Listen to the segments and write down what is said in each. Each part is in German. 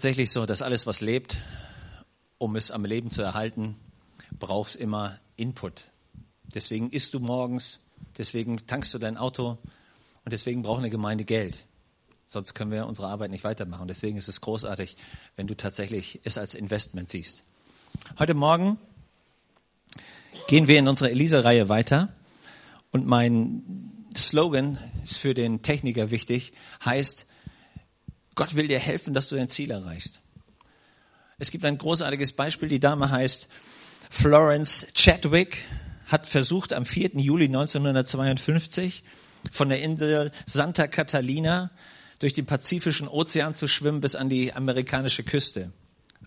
tatsächlich so, dass alles, was lebt, um es am Leben zu erhalten, braucht immer Input. Deswegen isst du morgens, deswegen tankst du dein Auto und deswegen braucht eine Gemeinde Geld. Sonst können wir unsere Arbeit nicht weitermachen. Deswegen ist es großartig, wenn du tatsächlich es als Investment siehst. Heute Morgen gehen wir in unserer Elisa-Reihe weiter und mein Slogan ist für den Techniker wichtig, heißt, Gott will dir helfen, dass du dein Ziel erreichst. Es gibt ein großartiges Beispiel. Die Dame heißt Florence Chadwick, hat versucht am 4. Juli 1952 von der Insel Santa Catalina durch den Pazifischen Ozean zu schwimmen bis an die amerikanische Küste.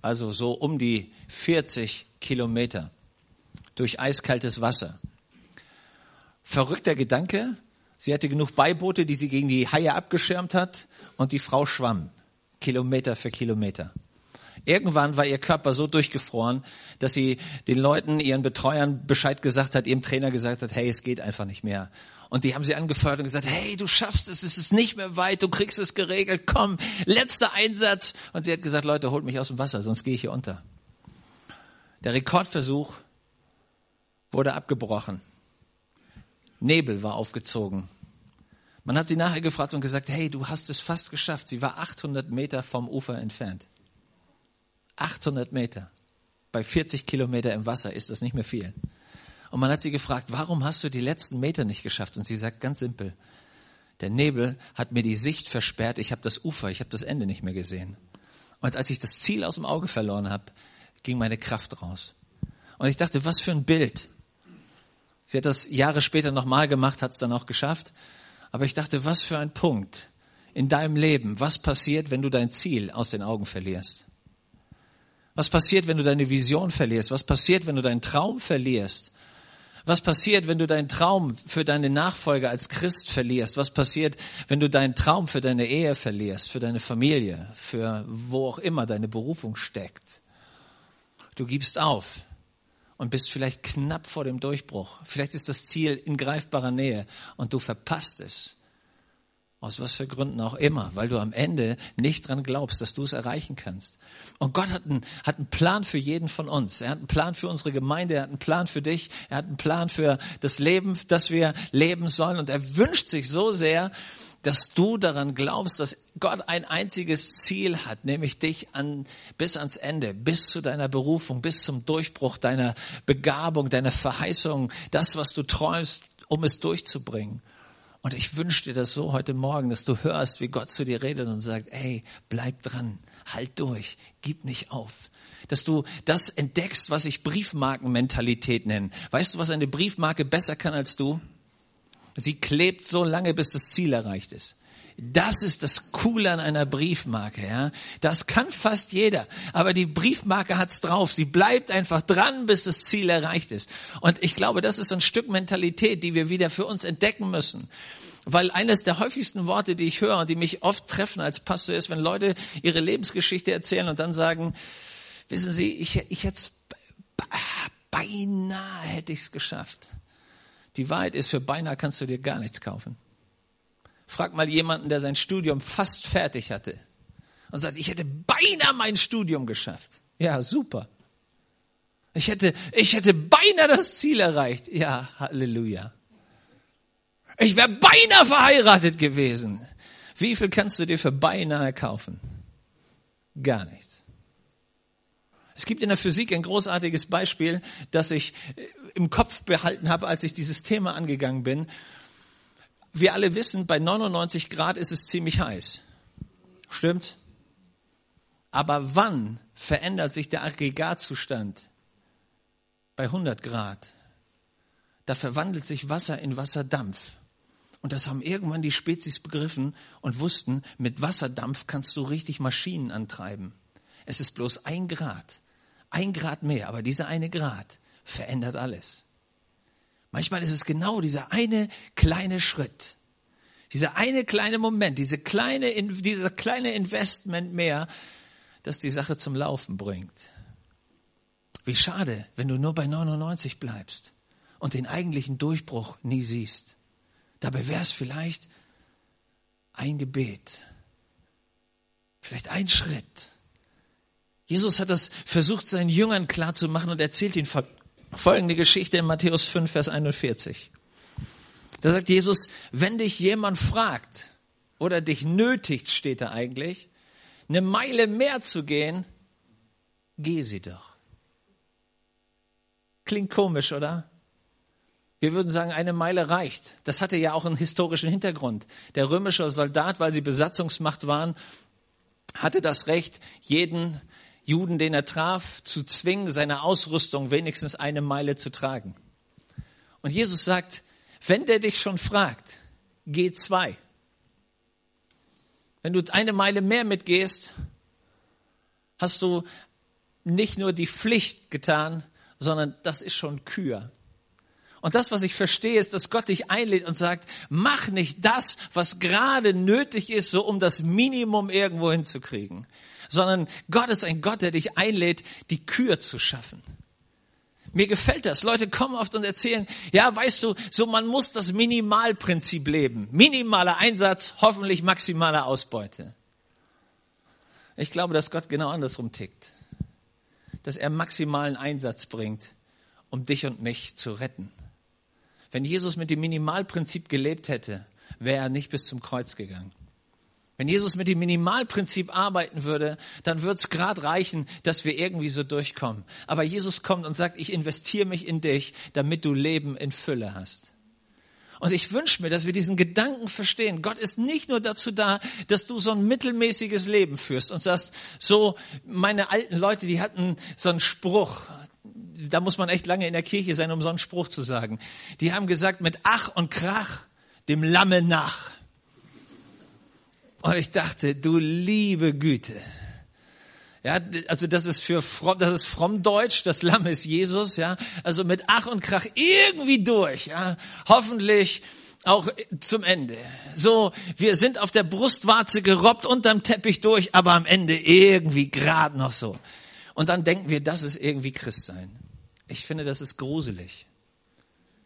Also so um die 40 Kilometer durch eiskaltes Wasser. Verrückter Gedanke. Sie hatte genug Beiboote, die sie gegen die Haie abgeschirmt hat und die Frau schwamm, Kilometer für Kilometer. Irgendwann war ihr Körper so durchgefroren, dass sie den Leuten, ihren Betreuern Bescheid gesagt hat, ihrem Trainer gesagt hat, hey, es geht einfach nicht mehr. Und die haben sie angefeuert und gesagt, hey, du schaffst es, es ist nicht mehr weit, du kriegst es geregelt, komm, letzter Einsatz. Und sie hat gesagt, Leute, holt mich aus dem Wasser, sonst gehe ich hier unter. Der Rekordversuch wurde abgebrochen. Nebel war aufgezogen. Man hat sie nachher gefragt und gesagt, hey, du hast es fast geschafft. Sie war 800 Meter vom Ufer entfernt. 800 Meter. Bei 40 Kilometer im Wasser ist das nicht mehr viel. Und man hat sie gefragt, warum hast du die letzten Meter nicht geschafft? Und sie sagt ganz simpel, der Nebel hat mir die Sicht versperrt, ich habe das Ufer, ich habe das Ende nicht mehr gesehen. Und als ich das Ziel aus dem Auge verloren habe, ging meine Kraft raus. Und ich dachte, was für ein Bild. Sie hat das Jahre später nochmal gemacht, hat es dann auch geschafft. Aber ich dachte, was für ein Punkt in deinem Leben. Was passiert, wenn du dein Ziel aus den Augen verlierst? Was passiert, wenn du deine Vision verlierst? Was passiert, wenn du deinen Traum verlierst? Was passiert, wenn du deinen Traum für deine Nachfolger als Christ verlierst? Was passiert, wenn du deinen Traum für deine Ehe verlierst, für deine Familie, für wo auch immer deine Berufung steckt? Du gibst auf und bist vielleicht knapp vor dem Durchbruch. Vielleicht ist das Ziel in greifbarer Nähe und du verpasst es. Aus was für Gründen auch immer, weil du am Ende nicht dran glaubst, dass du es erreichen kannst. Und Gott hat einen, hat einen Plan für jeden von uns. Er hat einen Plan für unsere Gemeinde, er hat einen Plan für dich, er hat einen Plan für das Leben, das wir leben sollen. Und er wünscht sich so sehr, dass du daran glaubst, dass Gott ein einziges Ziel hat, nämlich dich an, bis ans Ende, bis zu deiner Berufung, bis zum Durchbruch deiner Begabung, deiner Verheißung, das, was du träumst, um es durchzubringen. Und ich wünsche dir das so heute Morgen, dass du hörst, wie Gott zu dir redet und sagt, ey, bleib dran, halt durch, gib nicht auf. Dass du das entdeckst, was ich Briefmarkenmentalität nenne. Weißt du, was eine Briefmarke besser kann als du? Sie klebt so lange, bis das Ziel erreicht ist. Das ist das Coole an einer Briefmarke, ja. Das kann fast jeder. Aber die Briefmarke hat's drauf. Sie bleibt einfach dran, bis das Ziel erreicht ist. Und ich glaube, das ist ein Stück Mentalität, die wir wieder für uns entdecken müssen. Weil eines der häufigsten Worte, die ich höre und die mich oft treffen als Pastor ist, wenn Leute ihre Lebensgeschichte erzählen und dann sagen, wissen Sie, ich, ich hätte beinahe hätte ich's geschafft. Die Wahrheit ist, für beinahe kannst du dir gar nichts kaufen. Frag mal jemanden, der sein Studium fast fertig hatte und sagt, ich hätte beinahe mein Studium geschafft. Ja, super. Ich hätte, ich hätte beinahe das Ziel erreicht. Ja, Halleluja. Ich wäre beinahe verheiratet gewesen. Wie viel kannst du dir für beinahe kaufen? Gar nichts. Es gibt in der Physik ein großartiges Beispiel, das ich im Kopf behalten habe, als ich dieses Thema angegangen bin. Wir alle wissen, bei 99 Grad ist es ziemlich heiß. Stimmt? Aber wann verändert sich der Aggregatzustand? Bei 100 Grad. Da verwandelt sich Wasser in Wasserdampf. Und das haben irgendwann die Spezies begriffen und wussten, mit Wasserdampf kannst du richtig Maschinen antreiben. Es ist bloß ein Grad. Ein Grad mehr, aber dieser eine Grad verändert alles. Manchmal ist es genau dieser eine kleine Schritt, dieser eine kleine Moment, diese kleine, dieser kleine Investment mehr, das die Sache zum Laufen bringt. Wie schade, wenn du nur bei 99 bleibst und den eigentlichen Durchbruch nie siehst. Dabei wäre es vielleicht ein Gebet, vielleicht ein Schritt, Jesus hat das versucht, seinen Jüngern klarzumachen und erzählt ihnen folgende Geschichte in Matthäus 5, Vers 41. Da sagt Jesus, wenn dich jemand fragt oder dich nötigt, steht da eigentlich, eine Meile mehr zu gehen, geh sie doch. Klingt komisch, oder? Wir würden sagen, eine Meile reicht. Das hatte ja auch einen historischen Hintergrund. Der römische Soldat, weil sie Besatzungsmacht waren, hatte das Recht, jeden Juden, den er traf, zu zwingen, seine Ausrüstung wenigstens eine Meile zu tragen. Und Jesus sagt, wenn der dich schon fragt, geh zwei. Wenn du eine Meile mehr mitgehst, hast du nicht nur die Pflicht getan, sondern das ist schon Kür. Und das, was ich verstehe, ist, dass Gott dich einlädt und sagt, mach nicht das, was gerade nötig ist, so um das Minimum irgendwo hinzukriegen, sondern Gott ist ein Gott, der dich einlädt, die Kür zu schaffen. Mir gefällt das. Leute kommen oft und erzählen, ja, weißt du, so man muss das Minimalprinzip leben. Minimaler Einsatz, hoffentlich maximale Ausbeute. Ich glaube, dass Gott genau andersrum tickt. Dass er maximalen Einsatz bringt, um dich und mich zu retten. Wenn Jesus mit dem Minimalprinzip gelebt hätte, wäre er nicht bis zum Kreuz gegangen. Wenn Jesus mit dem Minimalprinzip arbeiten würde, dann würde es gerade reichen, dass wir irgendwie so durchkommen. Aber Jesus kommt und sagt, ich investiere mich in dich, damit du Leben in Fülle hast. Und ich wünsche mir, dass wir diesen Gedanken verstehen. Gott ist nicht nur dazu da, dass du so ein mittelmäßiges Leben führst und sagst, so meine alten Leute, die hatten so einen Spruch. Da muss man echt lange in der Kirche sein, um so einen Spruch zu sagen. Die haben gesagt, mit Ach und Krach dem Lamme nach. Und ich dachte, du liebe Güte. Ja, also das ist für fromm, das ist fromm Deutsch, das Lamm ist Jesus, ja. Also mit Ach und Krach irgendwie durch, ja. Hoffentlich auch zum Ende. So, wir sind auf der Brustwarze gerobbt unterm Teppich durch, aber am Ende irgendwie gerade noch so. Und dann denken wir, das ist irgendwie Christsein. Ich finde, das ist gruselig.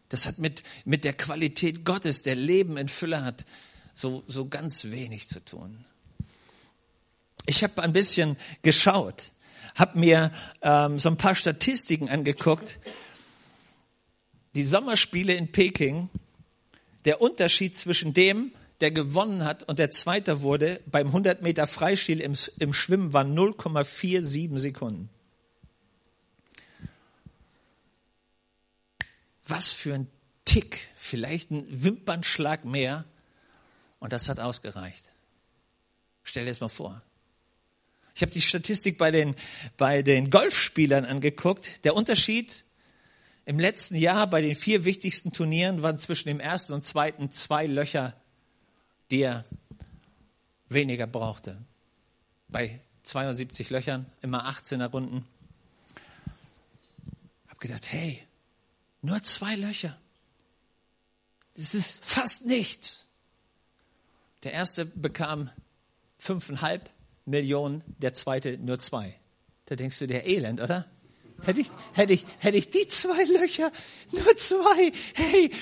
Das hat mit, mit der Qualität Gottes, der Leben in Fülle hat, so, so ganz wenig zu tun. Ich habe ein bisschen geschaut, habe mir ähm, so ein paar Statistiken angeguckt. Die Sommerspiele in Peking, der Unterschied zwischen dem, der gewonnen hat und der Zweiter wurde, beim 100 Meter Freistil im, im Schwimmen war 0,47 Sekunden. Was für ein Tick, vielleicht ein Wimpernschlag mehr und das hat ausgereicht. Stell dir das mal vor. Ich habe die Statistik bei den, bei den Golfspielern angeguckt. Der Unterschied im letzten Jahr bei den vier wichtigsten Turnieren waren zwischen dem ersten und zweiten zwei Löcher, die er weniger brauchte. Bei 72 Löchern, immer 18er Runden. Hab gedacht, hey, nur zwei Löcher. Das ist fast nichts. Der erste bekam fünfeinhalb Millionen, der zweite nur zwei. Da denkst du, der Elend, oder? Hätte ich, hätte ich, hätte ich die zwei Löcher, nur zwei, hey,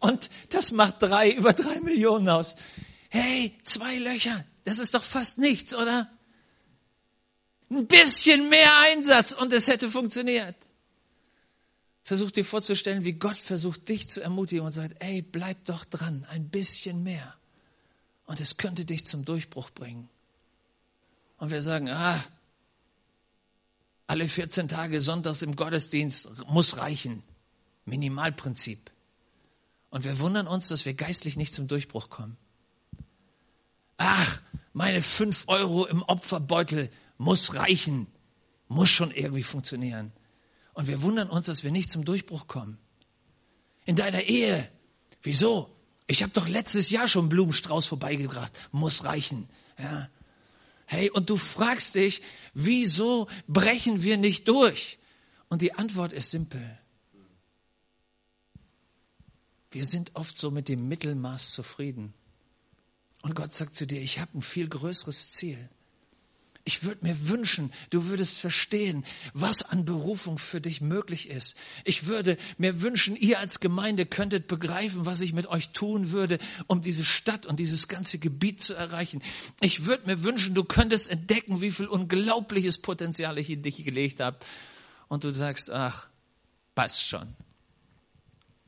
und das macht drei, über drei Millionen aus. Hey, zwei Löcher, das ist doch fast nichts, oder? Ein bisschen mehr Einsatz und es hätte funktioniert. Versuch dir vorzustellen, wie Gott versucht, dich zu ermutigen und sagt, ey, bleib doch dran, ein bisschen mehr. Und es könnte dich zum Durchbruch bringen. Und wir sagen, ah, alle 14 Tage sonntags im Gottesdienst muss reichen. Minimalprinzip. Und wir wundern uns, dass wir geistlich nicht zum Durchbruch kommen. Ach, meine fünf Euro im Opferbeutel muss reichen. Muss schon irgendwie funktionieren. Und wir wundern uns, dass wir nicht zum Durchbruch kommen. In deiner Ehe. Wieso? Ich habe doch letztes Jahr schon Blumenstrauß vorbeigebracht. Muss reichen. Ja. Hey, und du fragst dich, wieso brechen wir nicht durch? Und die Antwort ist simpel. Wir sind oft so mit dem Mittelmaß zufrieden. Und Gott sagt zu dir, ich habe ein viel größeres Ziel. Ich würde mir wünschen, du würdest verstehen, was an Berufung für dich möglich ist. Ich würde mir wünschen, ihr als Gemeinde könntet begreifen, was ich mit euch tun würde, um diese Stadt und dieses ganze Gebiet zu erreichen. Ich würde mir wünschen, du könntest entdecken, wie viel unglaubliches Potenzial ich in dich gelegt habe. Und du sagst, ach, passt schon.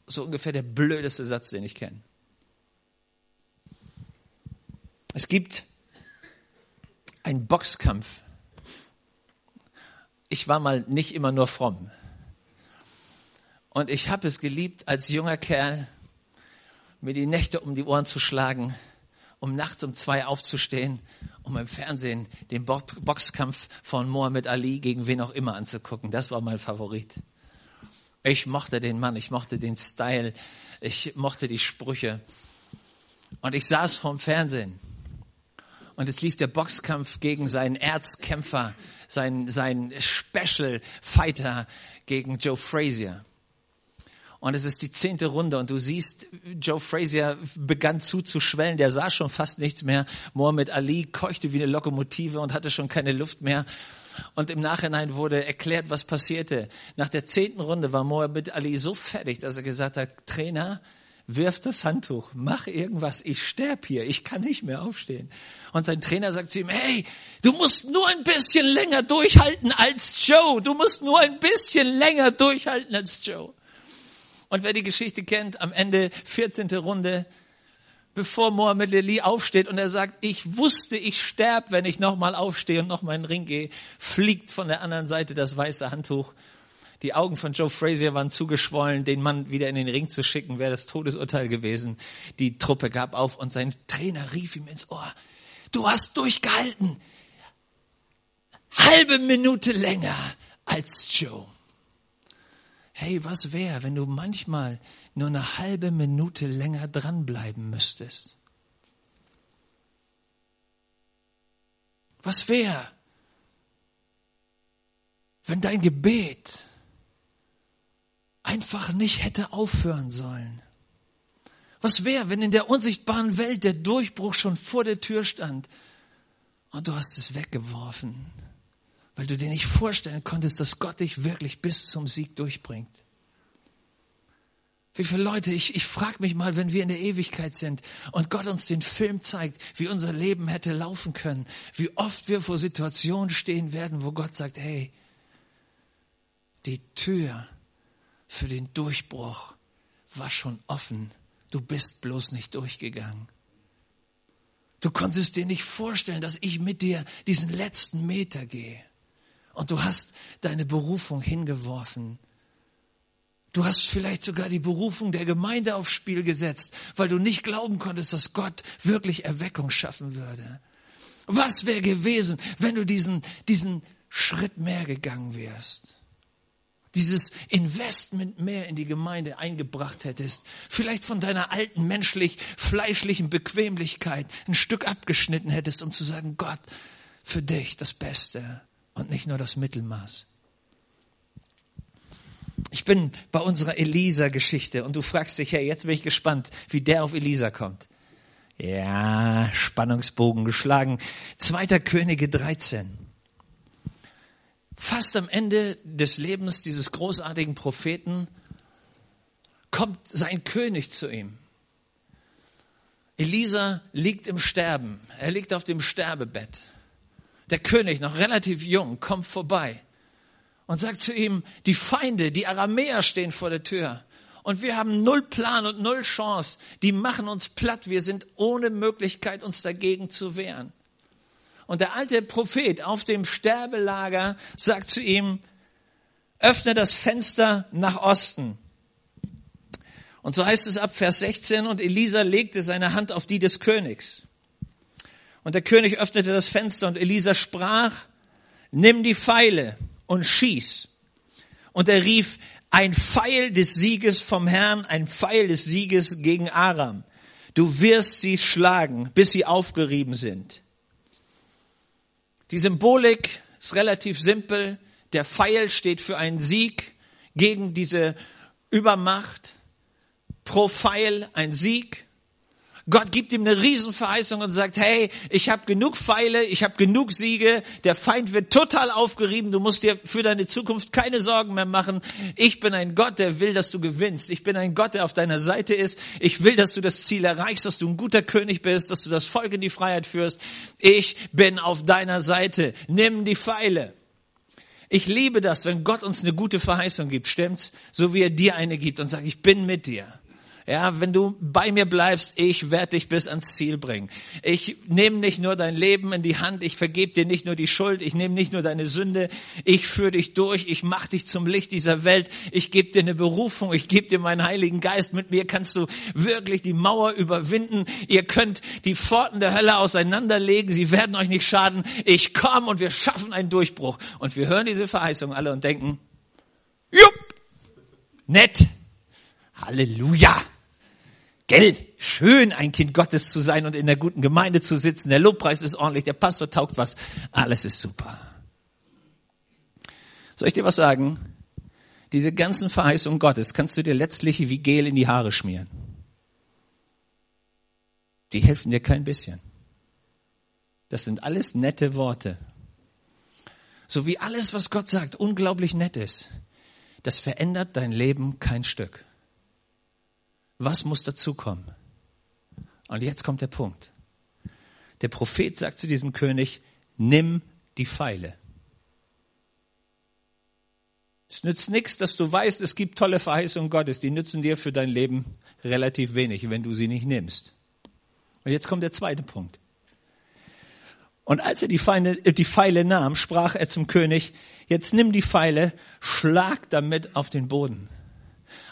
So ungefähr der blödeste Satz, den ich kenne. Es gibt einen Boxkampf. Ich war mal nicht immer nur fromm. Und ich habe es geliebt, als junger Kerl mir die Nächte um die Ohren zu schlagen, um nachts um zwei aufzustehen, um im Fernsehen den Boxkampf von Muhammad Ali gegen wen auch immer anzugucken. Das war mein Favorit. Ich mochte den Mann, ich mochte den Style, ich mochte die Sprüche. Und ich saß vorm Fernsehen und es lief der Boxkampf gegen seinen Erzkämpfer, seinen, seinen Special Fighter gegen Joe Frazier. Und es ist die zehnte Runde und du siehst, Joe Frazier begann zuzuschwellen, der sah schon fast nichts mehr. Mohammed Ali keuchte wie eine Lokomotive und hatte schon keine Luft mehr. Und im Nachhinein wurde erklärt, was passierte. Nach der zehnten Runde war Mohammed Ali so fertig, dass er gesagt hat, Trainer, wirf das Handtuch, mach irgendwas, ich sterb hier, ich kann nicht mehr aufstehen. Und sein Trainer sagt zu ihm, hey, du musst nur ein bisschen länger durchhalten als Joe, du musst nur ein bisschen länger durchhalten als Joe. Und wer die Geschichte kennt, am Ende 14. Runde, bevor Mohammed Ali aufsteht und er sagt, ich wusste, ich sterb, wenn ich nochmal aufstehe und nochmal in den Ring gehe, fliegt von der anderen Seite das weiße Handtuch die Augen von Joe Frazier waren zugeschwollen, den Mann wieder in den Ring zu schicken, wäre das Todesurteil gewesen. Die Truppe gab auf und sein Trainer rief ihm ins Ohr, du hast durchgehalten. Halbe Minute länger als Joe. Hey, was wäre, wenn du manchmal nur eine halbe Minute länger dranbleiben müsstest? Was wäre, wenn dein Gebet einfach nicht hätte aufhören sollen. Was wäre, wenn in der unsichtbaren Welt der Durchbruch schon vor der Tür stand und du hast es weggeworfen, weil du dir nicht vorstellen konntest, dass Gott dich wirklich bis zum Sieg durchbringt? Wie viele Leute, ich, ich frage mich mal, wenn wir in der Ewigkeit sind und Gott uns den Film zeigt, wie unser Leben hätte laufen können, wie oft wir vor Situationen stehen werden, wo Gott sagt, hey, die Tür für den Durchbruch war schon offen. Du bist bloß nicht durchgegangen. Du konntest dir nicht vorstellen, dass ich mit dir diesen letzten Meter gehe. Und du hast deine Berufung hingeworfen. Du hast vielleicht sogar die Berufung der Gemeinde aufs Spiel gesetzt, weil du nicht glauben konntest, dass Gott wirklich Erweckung schaffen würde. Was wäre gewesen, wenn du diesen, diesen Schritt mehr gegangen wärst? Dieses Investment mehr in die Gemeinde eingebracht hättest, vielleicht von deiner alten menschlich-fleischlichen Bequemlichkeit ein Stück abgeschnitten hättest, um zu sagen, Gott, für dich das Beste und nicht nur das Mittelmaß. Ich bin bei unserer Elisa-Geschichte und du fragst dich, hey, jetzt bin ich gespannt, wie der auf Elisa kommt. Ja, Spannungsbogen geschlagen. Zweiter Könige 13 fast am Ende des Lebens dieses großartigen Propheten kommt sein König zu ihm. Elisa liegt im Sterben. Er liegt auf dem Sterbebett. Der König, noch relativ jung, kommt vorbei und sagt zu ihm, die Feinde, die Aramäer stehen vor der Tür. Und wir haben null Plan und null Chance. Die machen uns platt. Wir sind ohne Möglichkeit, uns dagegen zu wehren. Und der alte Prophet auf dem Sterbelager sagt zu ihm, öffne das Fenster nach Osten. Und so heißt es ab Vers 16, und Elisa legte seine Hand auf die des Königs. Und der König öffnete das Fenster und Elisa sprach, nimm die Pfeile und schieß. Und er rief, ein Pfeil des Sieges vom Herrn, ein Pfeil des Sieges gegen Aram. Du wirst sie schlagen, bis sie aufgerieben sind. Die Symbolik ist relativ simpel. Der Pfeil steht für einen Sieg gegen diese Übermacht. Pro Pfeil ein Sieg. Gott gibt ihm eine Riesenverheißung und sagt, hey, ich habe genug Pfeile, ich habe genug Siege, der Feind wird total aufgerieben, du musst dir für deine Zukunft keine Sorgen mehr machen. Ich bin ein Gott, der will, dass du gewinnst. Ich bin ein Gott, der auf deiner Seite ist. Ich will, dass du das Ziel erreichst, dass du ein guter König bist, dass du das Volk in die Freiheit führst. Ich bin auf deiner Seite. Nimm die Pfeile. Ich liebe das, wenn Gott uns eine gute Verheißung gibt, stimmt's? So wie er dir eine gibt und sagt, ich bin mit dir. Ja, wenn du bei mir bleibst, ich werde dich bis ans Ziel bringen. Ich nehme nicht nur dein Leben in die Hand, ich vergebe dir nicht nur die Schuld, ich nehme nicht nur deine Sünde, ich führe dich durch, ich mache dich zum Licht dieser Welt, ich gebe dir eine Berufung, ich gebe dir meinen Heiligen Geist. Mit mir kannst du wirklich die Mauer überwinden. Ihr könnt die Pforten der Hölle auseinanderlegen, sie werden euch nicht schaden. Ich komme und wir schaffen einen Durchbruch. Und wir hören diese Verheißung alle und denken, jupp, nett, Halleluja. Gell, schön ein Kind Gottes zu sein und in der guten Gemeinde zu sitzen. Der Lobpreis ist ordentlich, der Pastor taugt was. Alles ist super. Soll ich dir was sagen? Diese ganzen Verheißungen Gottes kannst du dir letztlich wie Gel in die Haare schmieren. Die helfen dir kein bisschen. Das sind alles nette Worte. So wie alles, was Gott sagt, unglaublich nett ist. Das verändert dein Leben kein Stück. Was muss dazukommen? Und jetzt kommt der Punkt. Der Prophet sagt zu diesem König, nimm die Pfeile. Es nützt nichts, dass du weißt, es gibt tolle Verheißungen Gottes, die nützen dir für dein Leben relativ wenig, wenn du sie nicht nimmst. Und jetzt kommt der zweite Punkt. Und als er die Pfeile, die Pfeile nahm, sprach er zum König, jetzt nimm die Pfeile, schlag damit auf den Boden.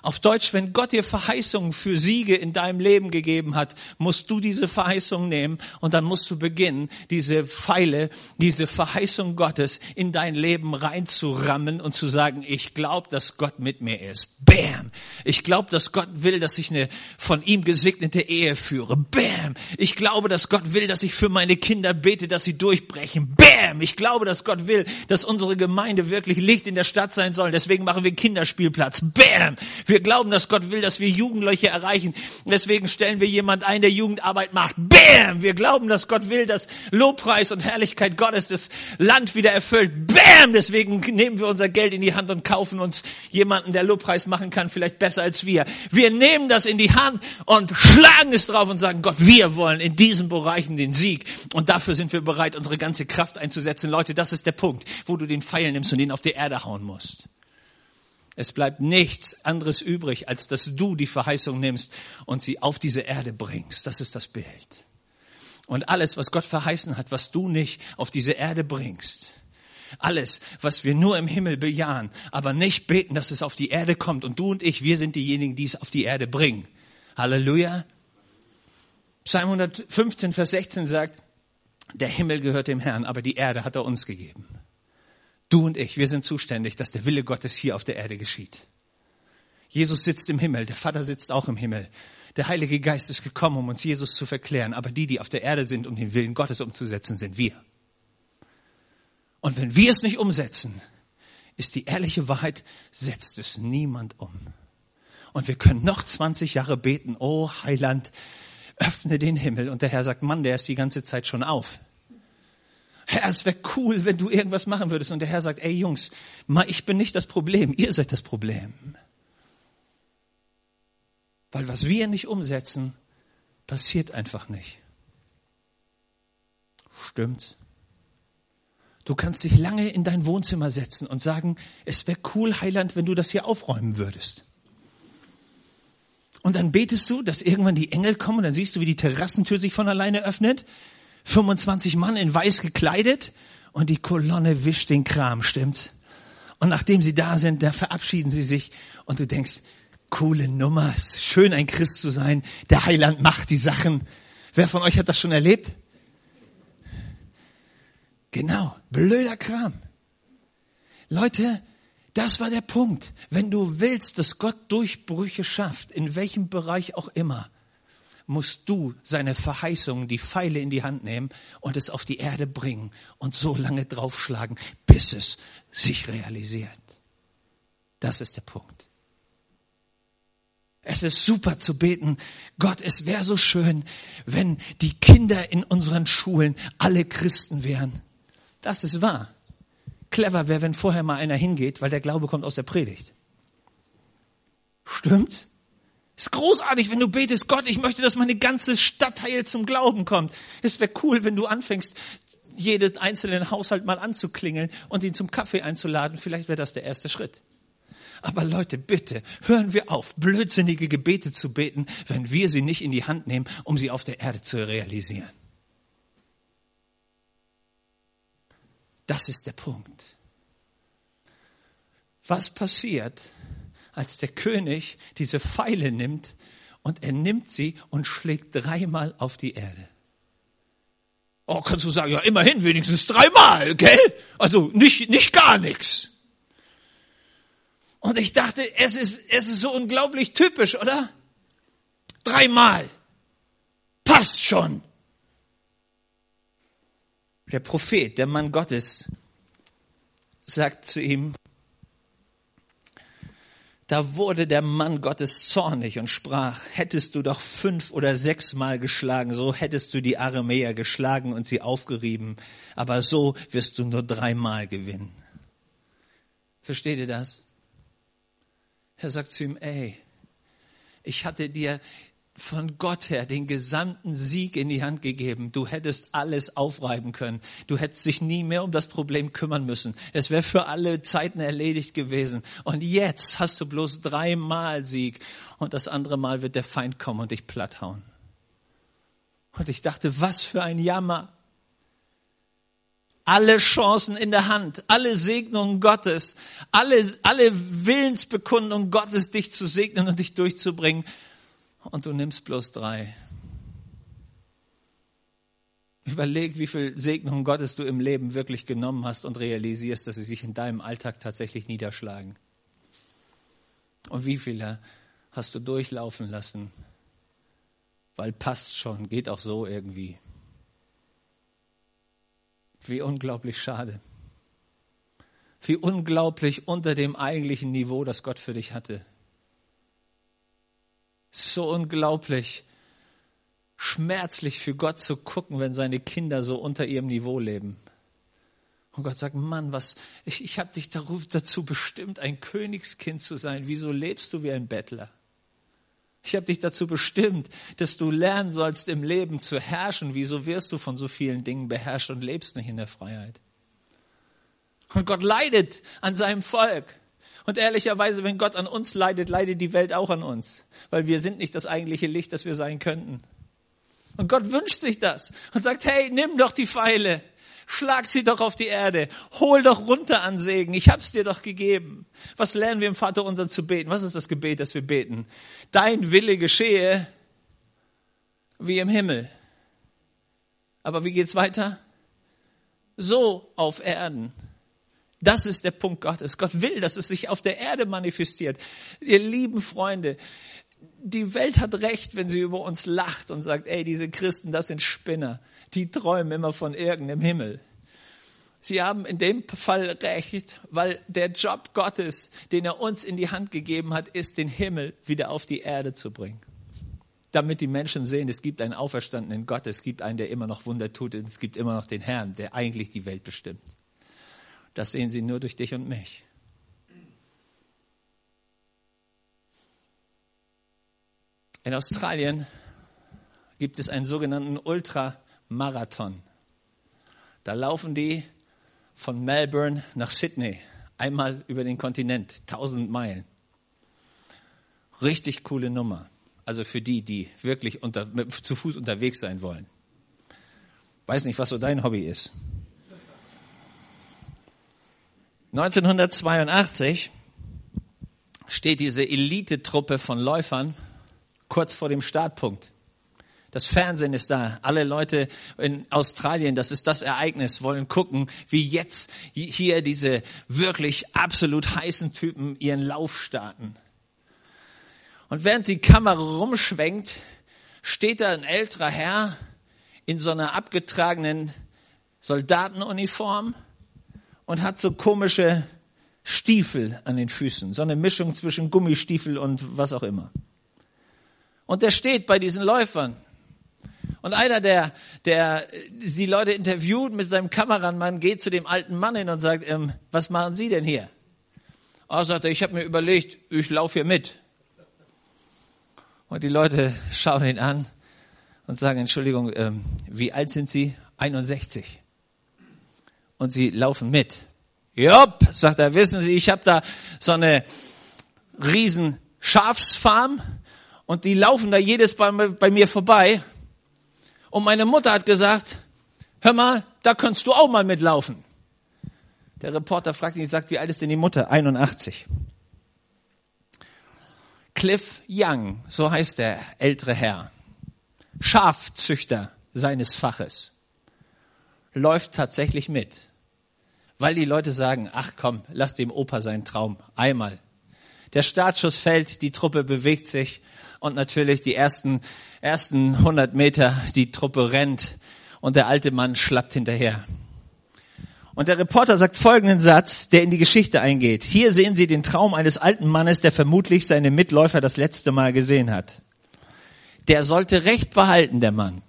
Auf Deutsch, wenn Gott dir Verheißungen für Siege in deinem Leben gegeben hat, musst du diese Verheißung nehmen und dann musst du beginnen, diese Pfeile, diese Verheißung Gottes in dein Leben reinzurammen und zu sagen, ich glaube, dass Gott mit mir ist. Bam! Ich glaube, dass Gott will, dass ich eine von ihm gesegnete Ehe führe. Bam! Ich glaube, dass Gott will, dass ich für meine Kinder bete, dass sie durchbrechen. Bam! Ich glaube, dass Gott will, dass unsere Gemeinde wirklich Licht in der Stadt sein soll. Deswegen machen wir Kinderspielplatz. Bam! Wir wir glauben, dass Gott will, dass wir Jugendliche erreichen. Deswegen stellen wir jemand ein, der Jugendarbeit macht. Bam! Wir glauben, dass Gott will, dass Lobpreis und Herrlichkeit Gottes das Land wieder erfüllt. Bam! Deswegen nehmen wir unser Geld in die Hand und kaufen uns jemanden, der Lobpreis machen kann, vielleicht besser als wir. Wir nehmen das in die Hand und schlagen es drauf und sagen, Gott, wir wollen in diesen Bereichen den Sieg. Und dafür sind wir bereit, unsere ganze Kraft einzusetzen. Leute, das ist der Punkt, wo du den Pfeil nimmst und ihn auf die Erde hauen musst. Es bleibt nichts anderes übrig, als dass du die Verheißung nimmst und sie auf diese Erde bringst. Das ist das Bild. Und alles, was Gott verheißen hat, was du nicht auf diese Erde bringst, alles, was wir nur im Himmel bejahen, aber nicht beten, dass es auf die Erde kommt. Und du und ich, wir sind diejenigen, die es auf die Erde bringen. Halleluja. Psalm 115, Vers 16 sagt, der Himmel gehört dem Herrn, aber die Erde hat er uns gegeben. Du und ich, wir sind zuständig, dass der Wille Gottes hier auf der Erde geschieht. Jesus sitzt im Himmel, der Vater sitzt auch im Himmel. Der Heilige Geist ist gekommen, um uns Jesus zu verklären, aber die, die auf der Erde sind, um den Willen Gottes umzusetzen, sind wir. Und wenn wir es nicht umsetzen, ist die ehrliche Wahrheit, setzt es niemand um. Und wir können noch 20 Jahre beten, oh Heiland, öffne den Himmel. Und der Herr sagt, Mann, der ist die ganze Zeit schon auf. Herr, es wäre cool, wenn du irgendwas machen würdest. Und der Herr sagt, ey Jungs, ich bin nicht das Problem, ihr seid das Problem. Weil was wir nicht umsetzen, passiert einfach nicht. Stimmt's? Du kannst dich lange in dein Wohnzimmer setzen und sagen, es wäre cool, Heiland, wenn du das hier aufräumen würdest. Und dann betest du, dass irgendwann die Engel kommen und dann siehst du, wie die Terrassentür sich von alleine öffnet 25 Mann in weiß gekleidet und die Kolonne wischt den Kram, stimmt's? Und nachdem sie da sind, da verabschieden sie sich und du denkst, coole Nummer, schön ein Christ zu sein, der Heiland macht die Sachen. Wer von euch hat das schon erlebt? Genau, blöder Kram. Leute, das war der Punkt. Wenn du willst, dass Gott Durchbrüche schafft, in welchem Bereich auch immer, musst du seine Verheißungen, die Pfeile in die Hand nehmen und es auf die Erde bringen und so lange draufschlagen, bis es sich realisiert. Das ist der Punkt. Es ist super zu beten. Gott, es wäre so schön, wenn die Kinder in unseren Schulen alle Christen wären. Das ist wahr. Clever wäre, wenn vorher mal einer hingeht, weil der Glaube kommt aus der Predigt. Stimmt? Ist großartig, wenn du betest, Gott, ich möchte, dass meine ganze Stadtteil zum Glauben kommt. Es wäre cool, wenn du anfängst, jedes einzelne Haushalt mal anzuklingeln und ihn zum Kaffee einzuladen. Vielleicht wäre das der erste Schritt. Aber Leute, bitte, hören wir auf, blödsinnige Gebete zu beten, wenn wir sie nicht in die Hand nehmen, um sie auf der Erde zu realisieren. Das ist der Punkt. Was passiert, als der König diese Pfeile nimmt und er nimmt sie und schlägt dreimal auf die Erde? Oh, kannst du sagen, ja, immerhin wenigstens dreimal, gell? Also nicht, nicht gar nichts. Und ich dachte, es ist, es ist so unglaublich typisch, oder? Dreimal. Passt schon. Der Prophet, der Mann Gottes, sagt zu ihm, da wurde der Mann Gottes zornig und sprach, hättest du doch fünf oder sechsmal geschlagen, so hättest du die Aramäer geschlagen und sie aufgerieben, aber so wirst du nur dreimal gewinnen. Versteht ihr das? Er sagt zu ihm, ey, ich hatte dir von Gott her den gesamten Sieg in die Hand gegeben. Du hättest alles aufreiben können. Du hättest dich nie mehr um das Problem kümmern müssen. Es wäre für alle Zeiten erledigt gewesen. Und jetzt hast du bloß dreimal Sieg. Und das andere Mal wird der Feind kommen und dich platthauen. Und ich dachte, was für ein Jammer. Alle Chancen in der Hand, alle Segnungen Gottes, alle, alle Willensbekundungen Gottes, dich zu segnen und dich durchzubringen und du nimmst bloß drei. Überleg, wie viel Segnung Gottes du im Leben wirklich genommen hast und realisierst, dass sie sich in deinem Alltag tatsächlich niederschlagen. Und wie viele hast du durchlaufen lassen, weil passt schon, geht auch so irgendwie. Wie unglaublich schade. Wie unglaublich unter dem eigentlichen Niveau, das Gott für dich hatte. So unglaublich schmerzlich für Gott zu gucken, wenn seine Kinder so unter ihrem Niveau leben. Und Gott sagt, Mann, was, ich, ich habe dich dazu bestimmt, ein Königskind zu sein. Wieso lebst du wie ein Bettler? Ich habe dich dazu bestimmt, dass du lernen sollst, im Leben zu herrschen. Wieso wirst du von so vielen Dingen beherrscht und lebst nicht in der Freiheit? Und Gott leidet an seinem Volk. Und ehrlicherweise, wenn Gott an uns leidet, leidet die Welt auch an uns, weil wir sind nicht das eigentliche Licht, das wir sein könnten. Und Gott wünscht sich das und sagt, hey, nimm doch die Pfeile, schlag sie doch auf die Erde, hol doch runter an Segen, ich hab's dir doch gegeben. Was lernen wir im Vater unser zu beten? Was ist das Gebet, das wir beten? Dein Wille geschehe wie im Himmel. Aber wie geht's weiter? So auf Erden das ist der Punkt Gottes. Gott will, dass es sich auf der Erde manifestiert. Ihr lieben Freunde, die Welt hat recht, wenn sie über uns lacht und sagt, ey, diese Christen, das sind Spinner. Die träumen immer von irgendeinem Himmel. Sie haben in dem Fall recht, weil der Job Gottes, den er uns in die Hand gegeben hat, ist, den Himmel wieder auf die Erde zu bringen. Damit die Menschen sehen, es gibt einen auferstandenen Gott, es gibt einen, der immer noch Wunder tut, und es gibt immer noch den Herrn, der eigentlich die Welt bestimmt. Das sehen sie nur durch dich und mich. In Australien gibt es einen sogenannten Ultramarathon. Da laufen die von Melbourne nach Sydney, einmal über den Kontinent, 1000 Meilen. Richtig coole Nummer. Also für die, die wirklich unter, zu Fuß unterwegs sein wollen. Weiß nicht, was so dein Hobby ist. 1982 steht diese Elitetruppe von Läufern kurz vor dem Startpunkt. Das Fernsehen ist da. Alle Leute in Australien, das ist das Ereignis, wollen gucken, wie jetzt hier diese wirklich absolut heißen Typen ihren Lauf starten. Und während die Kamera rumschwenkt, steht da ein älterer Herr in so einer abgetragenen Soldatenuniform und hat so komische Stiefel an den Füßen, so eine Mischung zwischen Gummistiefel und was auch immer. Und der steht bei diesen Läufern. Und einer, der, der die Leute interviewt mit seinem Kameramann, geht zu dem alten Mann hin und sagt, ähm, was machen Sie denn hier? Oh, sagt er, ich habe mir überlegt, ich laufe hier mit. Und die Leute schauen ihn an und sagen, Entschuldigung, ähm, wie alt sind Sie? 61. Und sie laufen mit. Jopp, sagt er, wissen Sie, ich habe da so eine riesen Schafsfarm und die laufen da jedes Mal bei mir vorbei. Und meine Mutter hat gesagt, hör mal, da kannst du auch mal mitlaufen. Der Reporter fragt ihn, sagt, wie alt ist denn die Mutter? 81. Cliff Young, so heißt der ältere Herr, Schafzüchter seines Faches, läuft tatsächlich mit, weil die Leute sagen, ach komm, lass dem Opa seinen Traum einmal. Der Startschuss fällt, die Truppe bewegt sich und natürlich die ersten, ersten 100 Meter, die Truppe rennt und der alte Mann schlappt hinterher. Und der Reporter sagt folgenden Satz, der in die Geschichte eingeht. Hier sehen Sie den Traum eines alten Mannes, der vermutlich seine Mitläufer das letzte Mal gesehen hat. Der sollte Recht behalten, der Mann.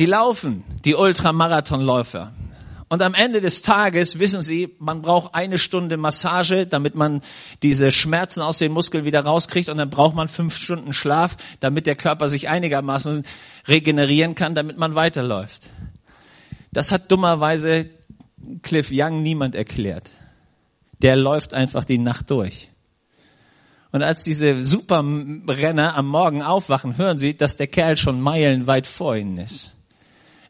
Die laufen, die Ultramarathonläufer. Und am Ende des Tages wissen Sie, man braucht eine Stunde Massage, damit man diese Schmerzen aus den Muskeln wieder rauskriegt. Und dann braucht man fünf Stunden Schlaf, damit der Körper sich einigermaßen regenerieren kann, damit man weiterläuft. Das hat dummerweise Cliff Young niemand erklärt. Der läuft einfach die Nacht durch. Und als diese Superrenner am Morgen aufwachen, hören sie, dass der Kerl schon meilenweit vor ihnen ist.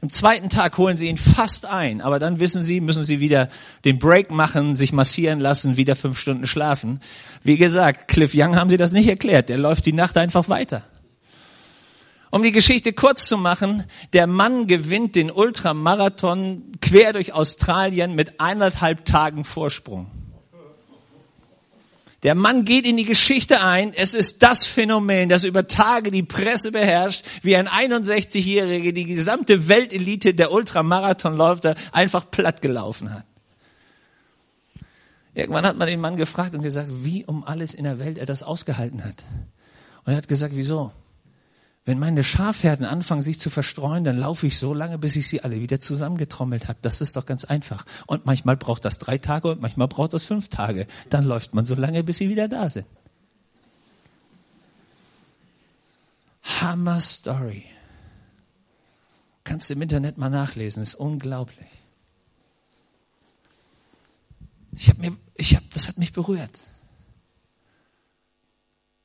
Im zweiten Tag holen sie ihn fast ein, aber dann wissen sie, müssen sie wieder den Break machen, sich massieren lassen, wieder fünf Stunden schlafen. Wie gesagt, Cliff Young haben sie das nicht erklärt. Der läuft die Nacht einfach weiter. Um die Geschichte kurz zu machen, der Mann gewinnt den Ultramarathon quer durch Australien mit eineinhalb Tagen Vorsprung. Der Mann geht in die Geschichte ein. Es ist das Phänomen, das über Tage die Presse beherrscht, wie ein 61-Jähriger die gesamte Weltelite der Ultramarathonläufer einfach plattgelaufen hat. Irgendwann hat man den Mann gefragt und gesagt, wie um alles in der Welt er das ausgehalten hat. Und er hat gesagt, wieso? Wenn meine Schafherden anfangen, sich zu verstreuen, dann laufe ich so lange, bis ich sie alle wieder zusammengetrommelt habe. Das ist doch ganz einfach. Und manchmal braucht das drei Tage und manchmal braucht das fünf Tage. Dann läuft man so lange, bis sie wieder da sind. Hammer Story. Kannst du im Internet mal nachlesen, ist unglaublich. Ich habe mir, ich habe, das hat mich berührt.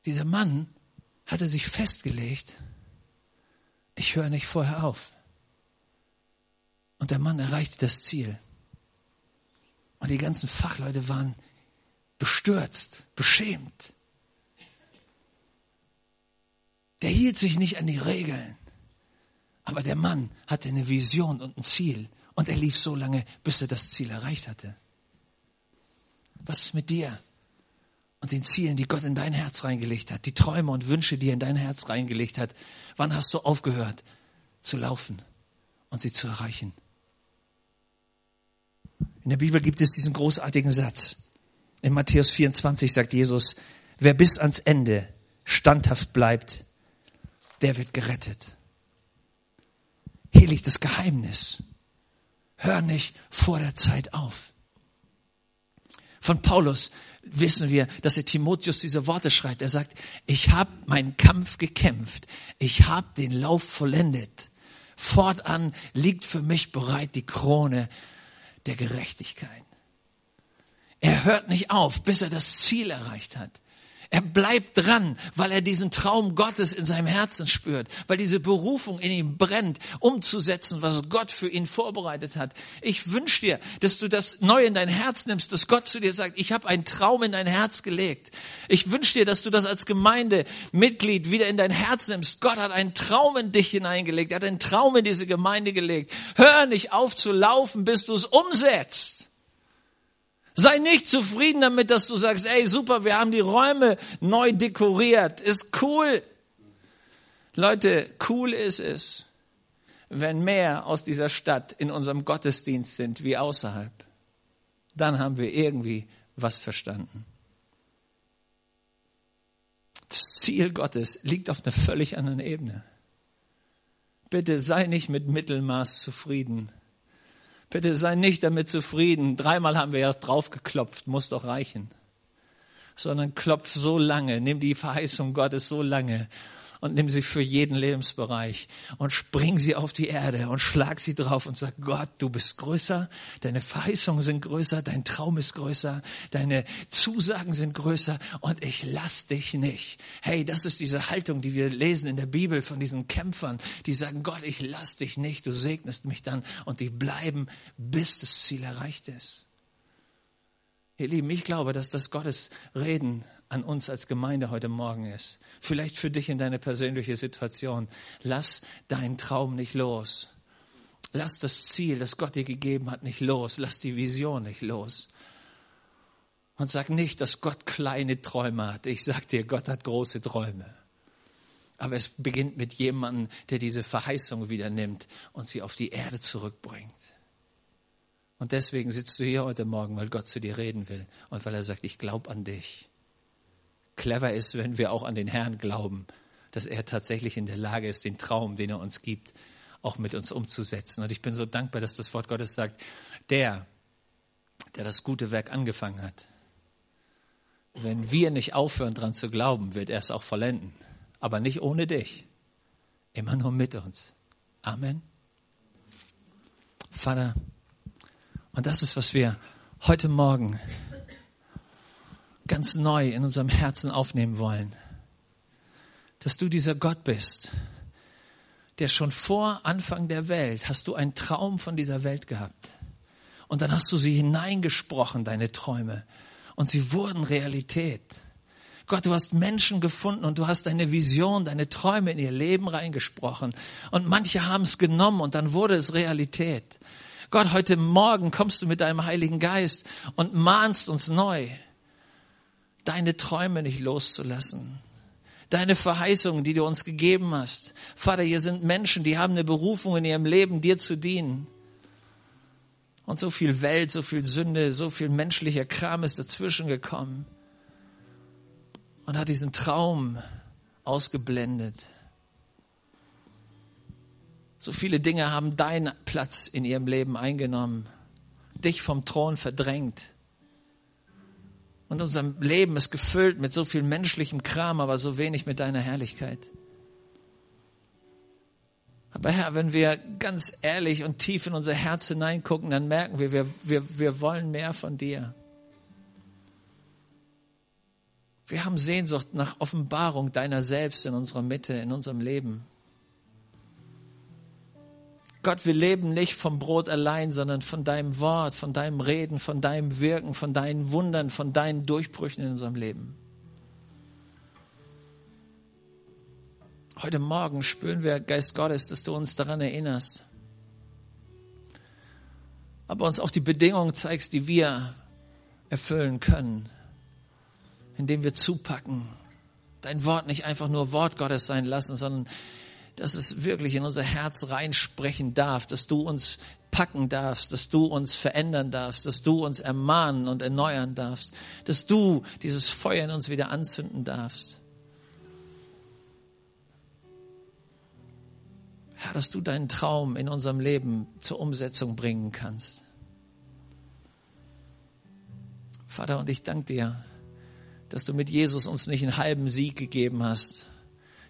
Dieser Mann hatte sich festgelegt, ich höre nicht vorher auf. Und der Mann erreichte das Ziel. Und die ganzen Fachleute waren bestürzt, beschämt. Der hielt sich nicht an die Regeln. Aber der Mann hatte eine Vision und ein Ziel. Und er lief so lange, bis er das Ziel erreicht hatte. Was ist mit dir? Und den Zielen, die Gott in dein Herz reingelegt hat, die Träume und Wünsche, die er in dein Herz reingelegt hat, wann hast du aufgehört zu laufen und sie zu erreichen? In der Bibel gibt es diesen großartigen Satz. In Matthäus 24 sagt Jesus, wer bis ans Ende standhaft bleibt, der wird gerettet. Hier liegt das Geheimnis. Hör nicht vor der Zeit auf. Von Paulus wissen wir, dass er Timotheus diese Worte schreibt. Er sagt, ich habe meinen Kampf gekämpft, ich habe den Lauf vollendet. Fortan liegt für mich bereit die Krone der Gerechtigkeit. Er hört nicht auf, bis er das Ziel erreicht hat. Er bleibt dran, weil er diesen Traum Gottes in seinem Herzen spürt, weil diese Berufung in ihm brennt, umzusetzen, was Gott für ihn vorbereitet hat. Ich wünsche dir, dass du das neu in dein Herz nimmst, dass Gott zu dir sagt, ich habe einen Traum in dein Herz gelegt. Ich wünsche dir, dass du das als Gemeindemitglied wieder in dein Herz nimmst. Gott hat einen Traum in dich hineingelegt, er hat einen Traum in diese Gemeinde gelegt. Hör nicht auf zu laufen, bis du es umsetzt. Sei nicht zufrieden damit, dass du sagst, ey, super, wir haben die Räume neu dekoriert. Ist cool. Leute, cool ist es, wenn mehr aus dieser Stadt in unserem Gottesdienst sind wie außerhalb. Dann haben wir irgendwie was verstanden. Das Ziel Gottes liegt auf einer völlig anderen Ebene. Bitte sei nicht mit Mittelmaß zufrieden. Bitte sei nicht damit zufrieden. Dreimal haben wir ja drauf geklopft, muss doch reichen. Sondern klopf so lange, nimm die Verheißung Gottes so lange, und nimm sie für jeden Lebensbereich und spring sie auf die Erde und schlag sie drauf und sag, Gott, du bist größer, deine Verheißungen sind größer, dein Traum ist größer, deine Zusagen sind größer und ich lass dich nicht. Hey, das ist diese Haltung, die wir lesen in der Bibel von diesen Kämpfern, die sagen, Gott, ich lass dich nicht, du segnest mich dann und die bleiben, bis das Ziel erreicht ist. Ihr Lieben, ich glaube, dass das Gottes Reden an uns als Gemeinde heute Morgen ist. Vielleicht für dich in deine persönliche Situation. Lass deinen Traum nicht los. Lass das Ziel, das Gott dir gegeben hat, nicht los. Lass die Vision nicht los. Und sag nicht, dass Gott kleine Träume hat. Ich sag dir, Gott hat große Träume. Aber es beginnt mit jemandem, der diese Verheißung wieder nimmt und sie auf die Erde zurückbringt. Und deswegen sitzt du hier heute Morgen, weil Gott zu dir reden will und weil er sagt, ich glaube an dich clever ist, wenn wir auch an den Herrn glauben, dass er tatsächlich in der Lage ist, den Traum, den er uns gibt, auch mit uns umzusetzen. Und ich bin so dankbar, dass das Wort Gottes sagt, der, der das gute Werk angefangen hat, wenn wir nicht aufhören dran zu glauben, wird er es auch vollenden. Aber nicht ohne dich. Immer nur mit uns. Amen. Vater, und das ist, was wir heute Morgen ganz neu in unserem Herzen aufnehmen wollen. Dass du dieser Gott bist, der schon vor Anfang der Welt hast du einen Traum von dieser Welt gehabt. Und dann hast du sie hineingesprochen, deine Träume. Und sie wurden Realität. Gott, du hast Menschen gefunden und du hast deine Vision, deine Träume in ihr Leben reingesprochen. Und manche haben es genommen und dann wurde es Realität. Gott, heute Morgen kommst du mit deinem Heiligen Geist und mahnst uns neu deine Träume nicht loszulassen. Deine Verheißungen, die du uns gegeben hast. Vater, hier sind Menschen, die haben eine Berufung in ihrem Leben, dir zu dienen. Und so viel Welt, so viel Sünde, so viel menschlicher Kram ist dazwischen gekommen und hat diesen Traum ausgeblendet. So viele Dinge haben deinen Platz in ihrem Leben eingenommen, dich vom Thron verdrängt. Und unser Leben ist gefüllt mit so viel menschlichem Kram, aber so wenig mit deiner Herrlichkeit. Aber Herr, wenn wir ganz ehrlich und tief in unser Herz hineingucken, dann merken wir, wir, wir, wir wollen mehr von dir. Wir haben Sehnsucht nach Offenbarung deiner selbst in unserer Mitte, in unserem Leben. Gott, wir leben nicht vom Brot allein, sondern von deinem Wort, von deinem Reden, von deinem Wirken, von deinen Wundern, von deinen Durchbrüchen in unserem Leben. Heute Morgen spüren wir, Geist Gottes, dass du uns daran erinnerst. Aber uns auch die Bedingungen zeigst, die wir erfüllen können, indem wir zupacken. Dein Wort nicht einfach nur Wort Gottes sein lassen, sondern dass es wirklich in unser Herz reinsprechen darf, dass du uns packen darfst, dass du uns verändern darfst, dass du uns ermahnen und erneuern darfst, dass du dieses Feuer in uns wieder anzünden darfst. Herr, dass du deinen Traum in unserem Leben zur Umsetzung bringen kannst. Vater, und ich danke dir, dass du mit Jesus uns nicht einen halben Sieg gegeben hast,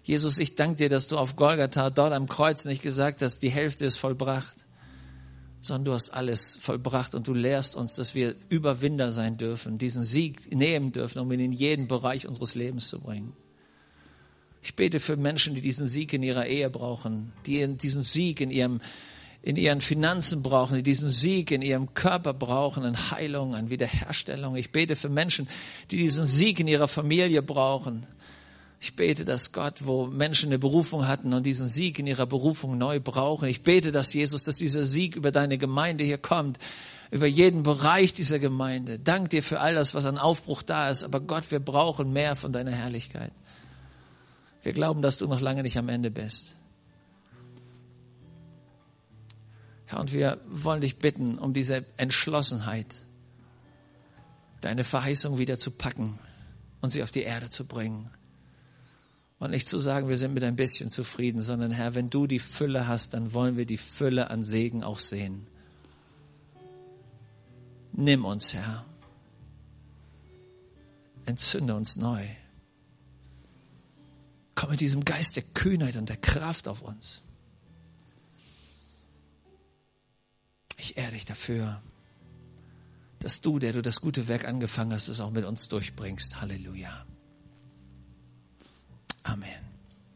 Jesus, ich danke dir, dass du auf Golgatha dort am Kreuz nicht gesagt hast, die Hälfte ist vollbracht, sondern du hast alles vollbracht und du lehrst uns, dass wir Überwinder sein dürfen, diesen Sieg nehmen dürfen, um ihn in jeden Bereich unseres Lebens zu bringen. Ich bete für Menschen, die diesen Sieg in ihrer Ehe brauchen, die diesen Sieg in ihrem in ihren Finanzen brauchen, die diesen Sieg in ihrem Körper brauchen, an Heilung, an Wiederherstellung. Ich bete für Menschen, die diesen Sieg in ihrer Familie brauchen, ich bete, dass Gott, wo Menschen eine Berufung hatten und diesen Sieg in ihrer Berufung neu brauchen. Ich bete, dass Jesus, dass dieser Sieg über deine Gemeinde hier kommt, über jeden Bereich dieser Gemeinde. Dank dir für all das, was an Aufbruch da ist. Aber Gott, wir brauchen mehr von deiner Herrlichkeit. Wir glauben, dass du noch lange nicht am Ende bist. Herr, und wir wollen dich bitten um diese Entschlossenheit, deine Verheißung wieder zu packen und sie auf die Erde zu bringen. Und nicht zu sagen, wir sind mit ein bisschen zufrieden, sondern Herr, wenn du die Fülle hast, dann wollen wir die Fülle an Segen auch sehen. Nimm uns, Herr. Entzünde uns neu. Komm mit diesem Geist der Kühnheit und der Kraft auf uns. Ich ehre dich dafür, dass du, der du das gute Werk angefangen hast, es auch mit uns durchbringst. Halleluja. Amen.